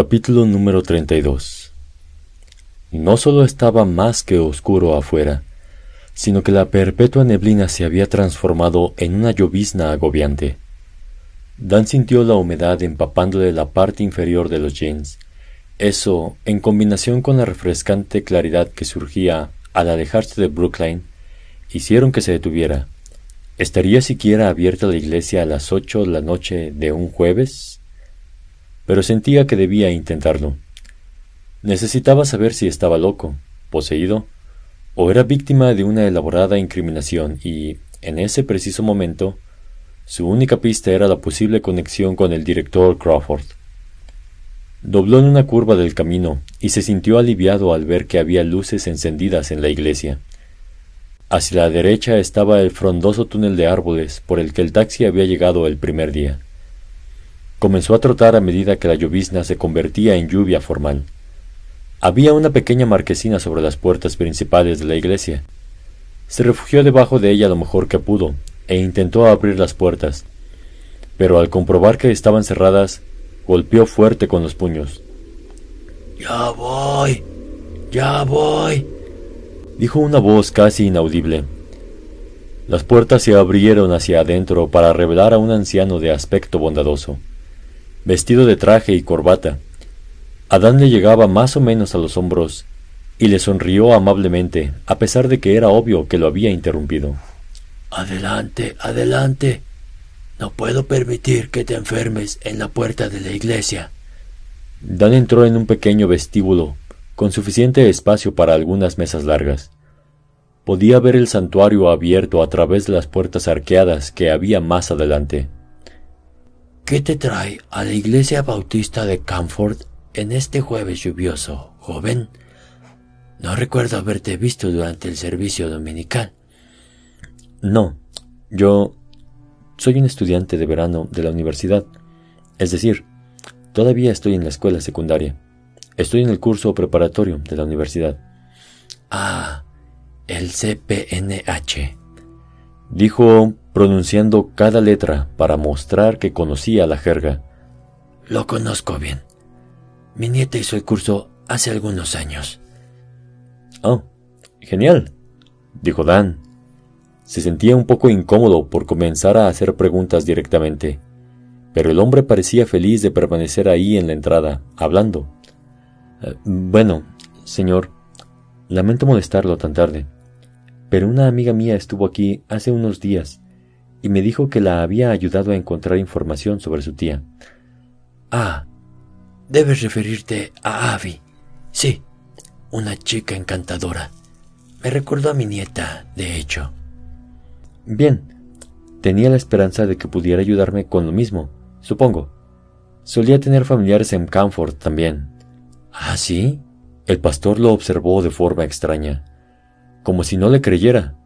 Capítulo número 32 No solo estaba más que oscuro afuera, sino que la perpetua neblina se había transformado en una llovizna agobiante. Dan sintió la humedad empapándole la parte inferior de los jeans. Eso, en combinación con la refrescante claridad que surgía al alejarse de Brookline, hicieron que se detuviera. ¿Estaría siquiera abierta la iglesia a las ocho de la noche de un jueves? Pero sentía que debía intentarlo. Necesitaba saber si estaba loco, poseído, o era víctima de una elaborada incriminación y, en ese preciso momento, su única pista era la posible conexión con el director Crawford. Dobló en una curva del camino y se sintió aliviado al ver que había luces encendidas en la iglesia. Hacia la derecha estaba el frondoso túnel de árboles por el que el taxi había llegado el primer día. Comenzó a trotar a medida que la llovizna se convertía en lluvia formal. Había una pequeña marquesina sobre las puertas principales de la iglesia. Se refugió debajo de ella lo mejor que pudo e intentó abrir las puertas, pero al comprobar que estaban cerradas, golpeó fuerte con los puños. Ya voy, ya voy, dijo una voz casi inaudible. Las puertas se abrieron hacia adentro para revelar a un anciano de aspecto bondadoso vestido de traje y corbata. Adán le llegaba más o menos a los hombros y le sonrió amablemente, a pesar de que era obvio que lo había interrumpido. Adelante, adelante. No puedo permitir que te enfermes en la puerta de la iglesia. Dan entró en un pequeño vestíbulo, con suficiente espacio para algunas mesas largas. Podía ver el santuario abierto a través de las puertas arqueadas que había más adelante. ¿Qué te trae a la iglesia bautista de Camford en este jueves lluvioso, joven? No recuerdo haberte visto durante el servicio dominical. No, yo soy un estudiante de verano de la universidad. Es decir, todavía estoy en la escuela secundaria. Estoy en el curso preparatorio de la universidad. Ah, el CPNH. Dijo pronunciando cada letra para mostrar que conocía la jerga. Lo conozco bien. Mi nieta hizo el curso hace algunos años. Oh, genial, dijo Dan. Se sentía un poco incómodo por comenzar a hacer preguntas directamente, pero el hombre parecía feliz de permanecer ahí en la entrada, hablando. Eh, bueno, señor, lamento molestarlo tan tarde, pero una amiga mía estuvo aquí hace unos días y me dijo que la había ayudado a encontrar información sobre su tía. Ah, debes referirte a Abby. Sí, una chica encantadora. Me recordó a mi nieta, de hecho. Bien, tenía la esperanza de que pudiera ayudarme con lo mismo, supongo. Solía tener familiares en Camford también. ¿Ah, sí? El pastor lo observó de forma extraña, como si no le creyera.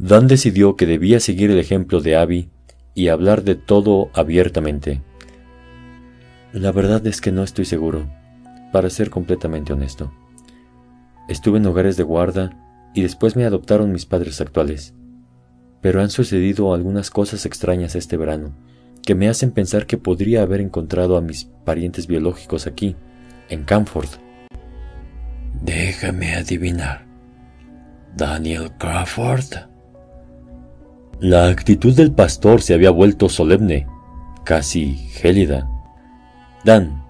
Dan decidió que debía seguir el ejemplo de Abby y hablar de todo abiertamente. La verdad es que no estoy seguro, para ser completamente honesto. Estuve en hogares de guarda y después me adoptaron mis padres actuales. Pero han sucedido algunas cosas extrañas este verano que me hacen pensar que podría haber encontrado a mis parientes biológicos aquí, en Camford. Déjame adivinar. Daniel Crawford. La actitud del pastor se había vuelto solemne, casi gélida. Dan,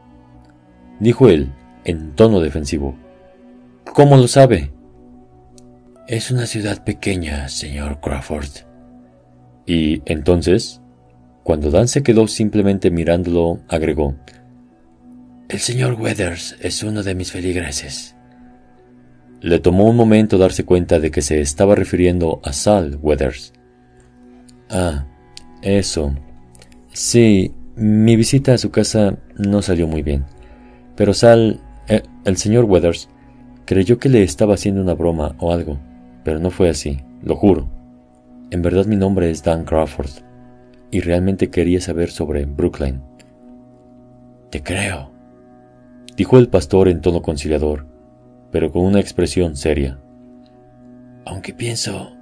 dijo él, en tono defensivo. ¿Cómo lo sabe? Es una ciudad pequeña, señor Crawford. Y entonces, cuando Dan se quedó simplemente mirándolo, agregó, El señor Weathers es uno de mis feligreses. Le tomó un momento darse cuenta de que se estaba refiriendo a Sal Weathers, Ah, eso. Sí, mi visita a su casa no salió muy bien. Pero Sal, eh, el señor Weathers, creyó que le estaba haciendo una broma o algo, pero no fue así, lo juro. En verdad mi nombre es Dan Crawford, y realmente quería saber sobre Brookline. Te creo, dijo el pastor en tono conciliador, pero con una expresión seria. Aunque pienso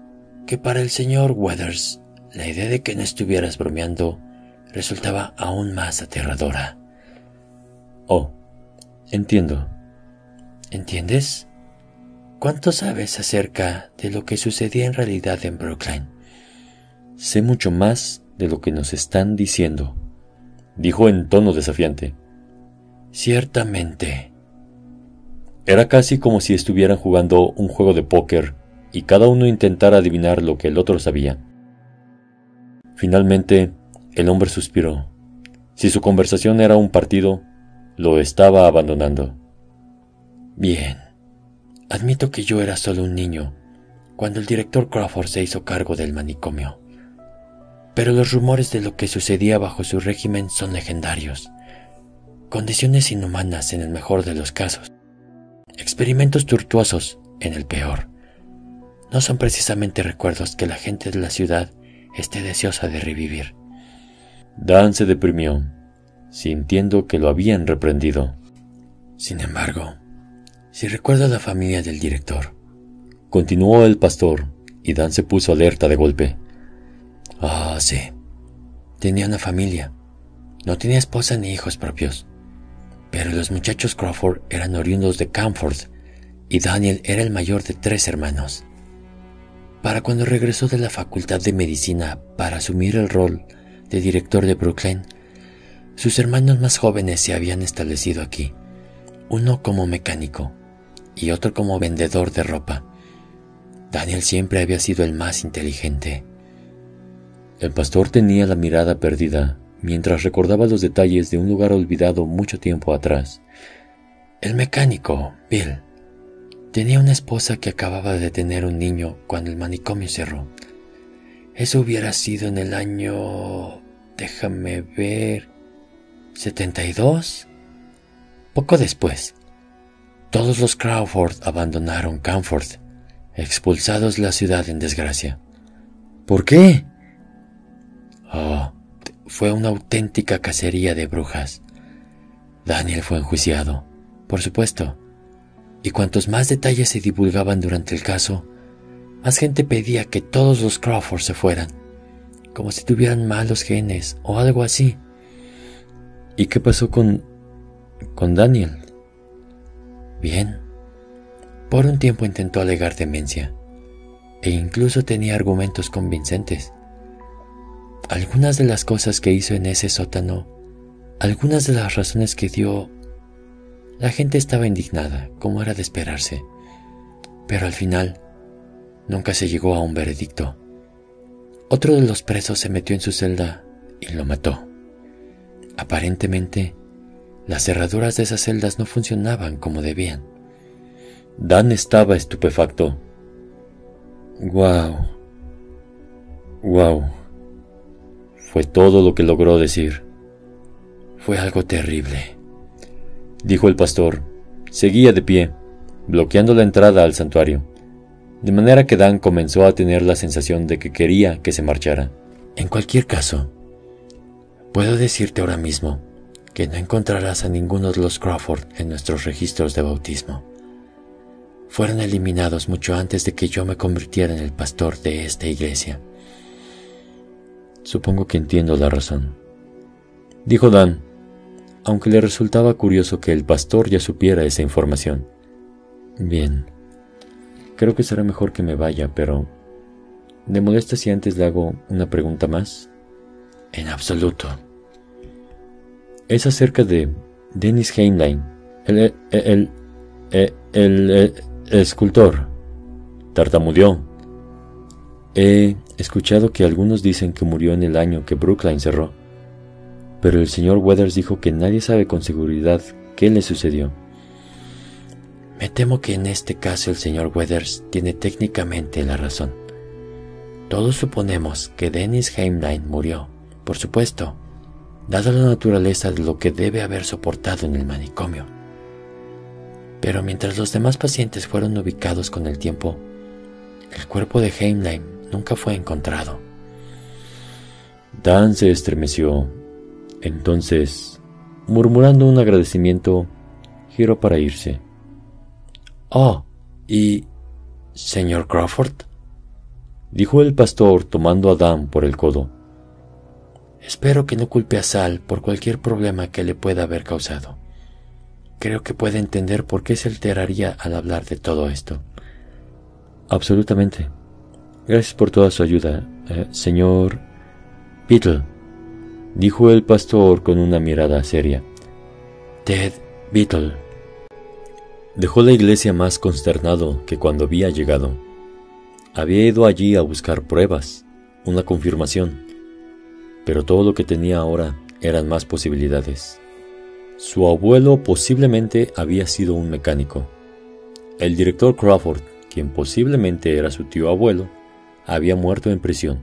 que para el señor Weathers la idea de que no estuvieras bromeando resultaba aún más aterradora. Oh, Entiendo. ¿Entiendes? ¿Cuánto sabes acerca de lo que sucedía en realidad en Brooklyn? Sé mucho más de lo que nos están diciendo, dijo en tono desafiante. Ciertamente. Era casi como si estuvieran jugando un juego de póker y cada uno intentara adivinar lo que el otro sabía. Finalmente, el hombre suspiró. Si su conversación era un partido, lo estaba abandonando. Bien. Admito que yo era solo un niño cuando el director Crawford se hizo cargo del manicomio. Pero los rumores de lo que sucedía bajo su régimen son legendarios. Condiciones inhumanas en el mejor de los casos. Experimentos tortuosos en el peor. No son precisamente recuerdos que la gente de la ciudad esté deseosa de revivir. Dan se deprimió, sintiendo que lo habían reprendido. Sin embargo, si recuerdo a la familia del director, continuó el pastor, y Dan se puso alerta de golpe. Ah, sí. Tenía una familia. No tenía esposa ni hijos propios. Pero los muchachos Crawford eran oriundos de Camford y Daniel era el mayor de tres hermanos. Para cuando regresó de la Facultad de Medicina para asumir el rol de director de Brooklyn, sus hermanos más jóvenes se habían establecido aquí, uno como mecánico y otro como vendedor de ropa. Daniel siempre había sido el más inteligente. El pastor tenía la mirada perdida mientras recordaba los detalles de un lugar olvidado mucho tiempo atrás. El mecánico, Bill, tenía una esposa que acababa de tener un niño cuando el manicomio cerró. Eso hubiera sido en el año... déjame ver... 72. Poco después, todos los Crawford abandonaron Camford, expulsados la ciudad en desgracia. ¿Por qué? Oh, fue una auténtica cacería de brujas. Daniel fue enjuiciado, por supuesto, y cuantos más detalles se divulgaban durante el caso, más gente pedía que todos los Crawford se fueran, como si tuvieran malos genes o algo así. ¿Y qué pasó con... con Daniel? Bien. Por un tiempo intentó alegar demencia, e incluso tenía argumentos convincentes. Algunas de las cosas que hizo en ese sótano, algunas de las razones que dio, la gente estaba indignada, como era de esperarse. Pero al final, nunca se llegó a un veredicto. Otro de los presos se metió en su celda y lo mató. Aparentemente, las cerraduras de esas celdas no funcionaban como debían. Dan estaba estupefacto. ¡Guau! ¡Guau! Fue todo lo que logró decir. Fue algo terrible, dijo el pastor. Seguía de pie, bloqueando la entrada al santuario, de manera que Dan comenzó a tener la sensación de que quería que se marchara. En cualquier caso, puedo decirte ahora mismo que no encontrarás a ninguno de los Crawford en nuestros registros de bautismo. Fueron eliminados mucho antes de que yo me convirtiera en el pastor de esta iglesia. Supongo que entiendo la razón. Dijo Dan, aunque le resultaba curioso que el pastor ya supiera esa información. Bien, creo que será mejor que me vaya, pero... ¿Le molesta si antes le hago una pregunta más? En absoluto. Es acerca de Dennis Heinlein, el, el, el, el, escultor. Tartamudeó. He escuchado que algunos dicen que murió en el año que Brookline cerró, pero el señor Weathers dijo que nadie sabe con seguridad qué le sucedió. Me temo que en este caso el señor Weathers tiene técnicamente la razón. Todos suponemos que Dennis Heimlein murió, por supuesto, dada la naturaleza de lo que debe haber soportado en el manicomio. Pero mientras los demás pacientes fueron ubicados con el tiempo, el cuerpo de Heimlein nunca fue encontrado. Dan se estremeció. Entonces, murmurando un agradecimiento, giró para irse. Oh, ¿y señor Crawford? dijo el pastor tomando a Dan por el codo. Espero que no culpe a Sal por cualquier problema que le pueda haber causado. creo que puede entender por qué se alteraría al hablar de todo esto. Absolutamente. Gracias por toda su ayuda, eh, señor Beetle, dijo el pastor con una mirada seria. Ted Beetle. Dejó la iglesia más consternado que cuando había llegado. Había ido allí a buscar pruebas, una confirmación, pero todo lo que tenía ahora eran más posibilidades. Su abuelo posiblemente había sido un mecánico. El director Crawford, quien posiblemente era su tío abuelo, había muerto en prisión,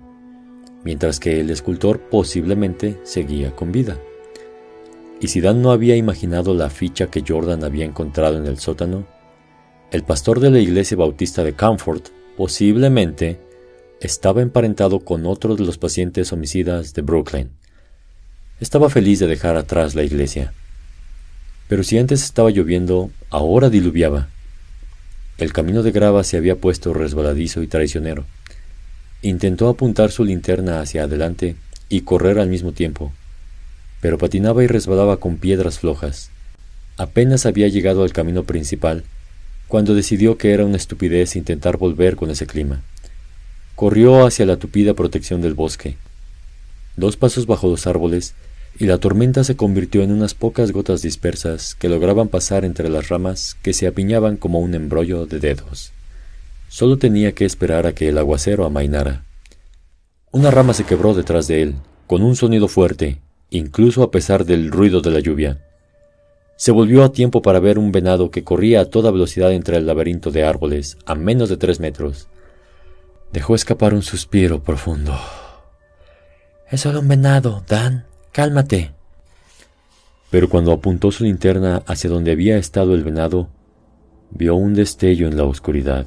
mientras que el escultor posiblemente seguía con vida. Y si Dan no había imaginado la ficha que Jordan había encontrado en el sótano, el pastor de la iglesia bautista de Comfort posiblemente estaba emparentado con otro de los pacientes homicidas de Brooklyn. Estaba feliz de dejar atrás la iglesia. Pero si antes estaba lloviendo, ahora diluviaba. El camino de grava se había puesto resbaladizo y traicionero. Intentó apuntar su linterna hacia adelante y correr al mismo tiempo, pero patinaba y resbalaba con piedras flojas. Apenas había llegado al camino principal cuando decidió que era una estupidez intentar volver con ese clima. Corrió hacia la tupida protección del bosque. Dos pasos bajo los árboles y la tormenta se convirtió en unas pocas gotas dispersas que lograban pasar entre las ramas que se apiñaban como un embrollo de dedos. Solo tenía que esperar a que el aguacero amainara. Una rama se quebró detrás de él, con un sonido fuerte, incluso a pesar del ruido de la lluvia. Se volvió a tiempo para ver un venado que corría a toda velocidad entre el laberinto de árboles, a menos de tres metros. Dejó escapar un suspiro profundo. Es solo un venado, Dan. Cálmate. Pero cuando apuntó su linterna hacia donde había estado el venado, vio un destello en la oscuridad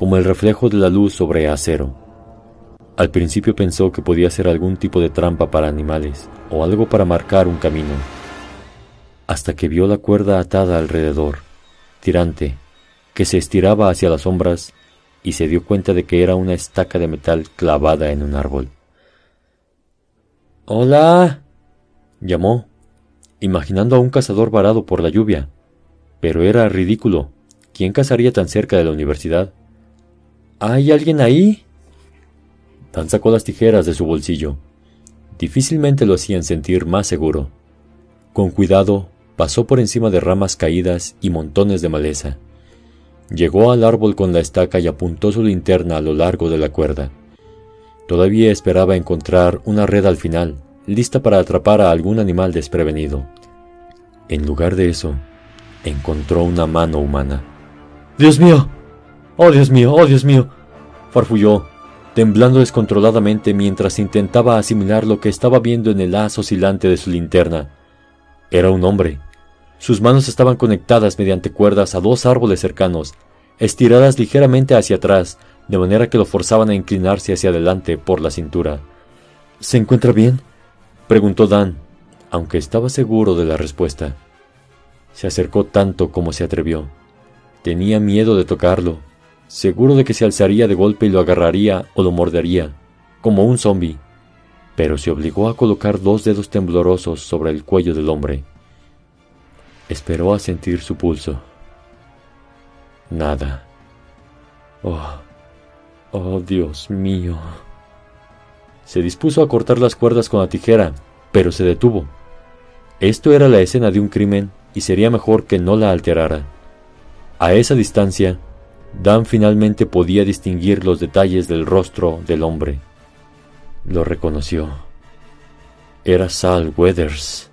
como el reflejo de la luz sobre acero. Al principio pensó que podía ser algún tipo de trampa para animales o algo para marcar un camino, hasta que vio la cuerda atada alrededor, tirante, que se estiraba hacia las sombras y se dio cuenta de que era una estaca de metal clavada en un árbol. Hola, llamó, imaginando a un cazador varado por la lluvia. Pero era ridículo. ¿Quién cazaría tan cerca de la universidad? ¿Hay alguien ahí? Dan sacó las tijeras de su bolsillo. Difícilmente lo hacían sentir más seguro. Con cuidado, pasó por encima de ramas caídas y montones de maleza. Llegó al árbol con la estaca y apuntó su linterna a lo largo de la cuerda. Todavía esperaba encontrar una red al final, lista para atrapar a algún animal desprevenido. En lugar de eso, encontró una mano humana. ¡Dios mío! ¡Oh, Dios mío! ¡Oh, Dios mío! farfulló, temblando descontroladamente mientras intentaba asimilar lo que estaba viendo en el haz oscilante de su linterna. Era un hombre. Sus manos estaban conectadas mediante cuerdas a dos árboles cercanos, estiradas ligeramente hacia atrás, de manera que lo forzaban a inclinarse hacia adelante por la cintura. ¿Se encuentra bien? preguntó Dan, aunque estaba seguro de la respuesta. Se acercó tanto como se atrevió. Tenía miedo de tocarlo, seguro de que se alzaría de golpe y lo agarraría o lo mordería, como un zombi, pero se obligó a colocar dos dedos temblorosos sobre el cuello del hombre. Esperó a sentir su pulso. Nada. Oh, oh Dios mío. Se dispuso a cortar las cuerdas con la tijera, pero se detuvo. Esto era la escena de un crimen y sería mejor que no la alterara. A esa distancia, Dan finalmente podía distinguir los detalles del rostro del hombre. Lo reconoció. Era Sal Weathers.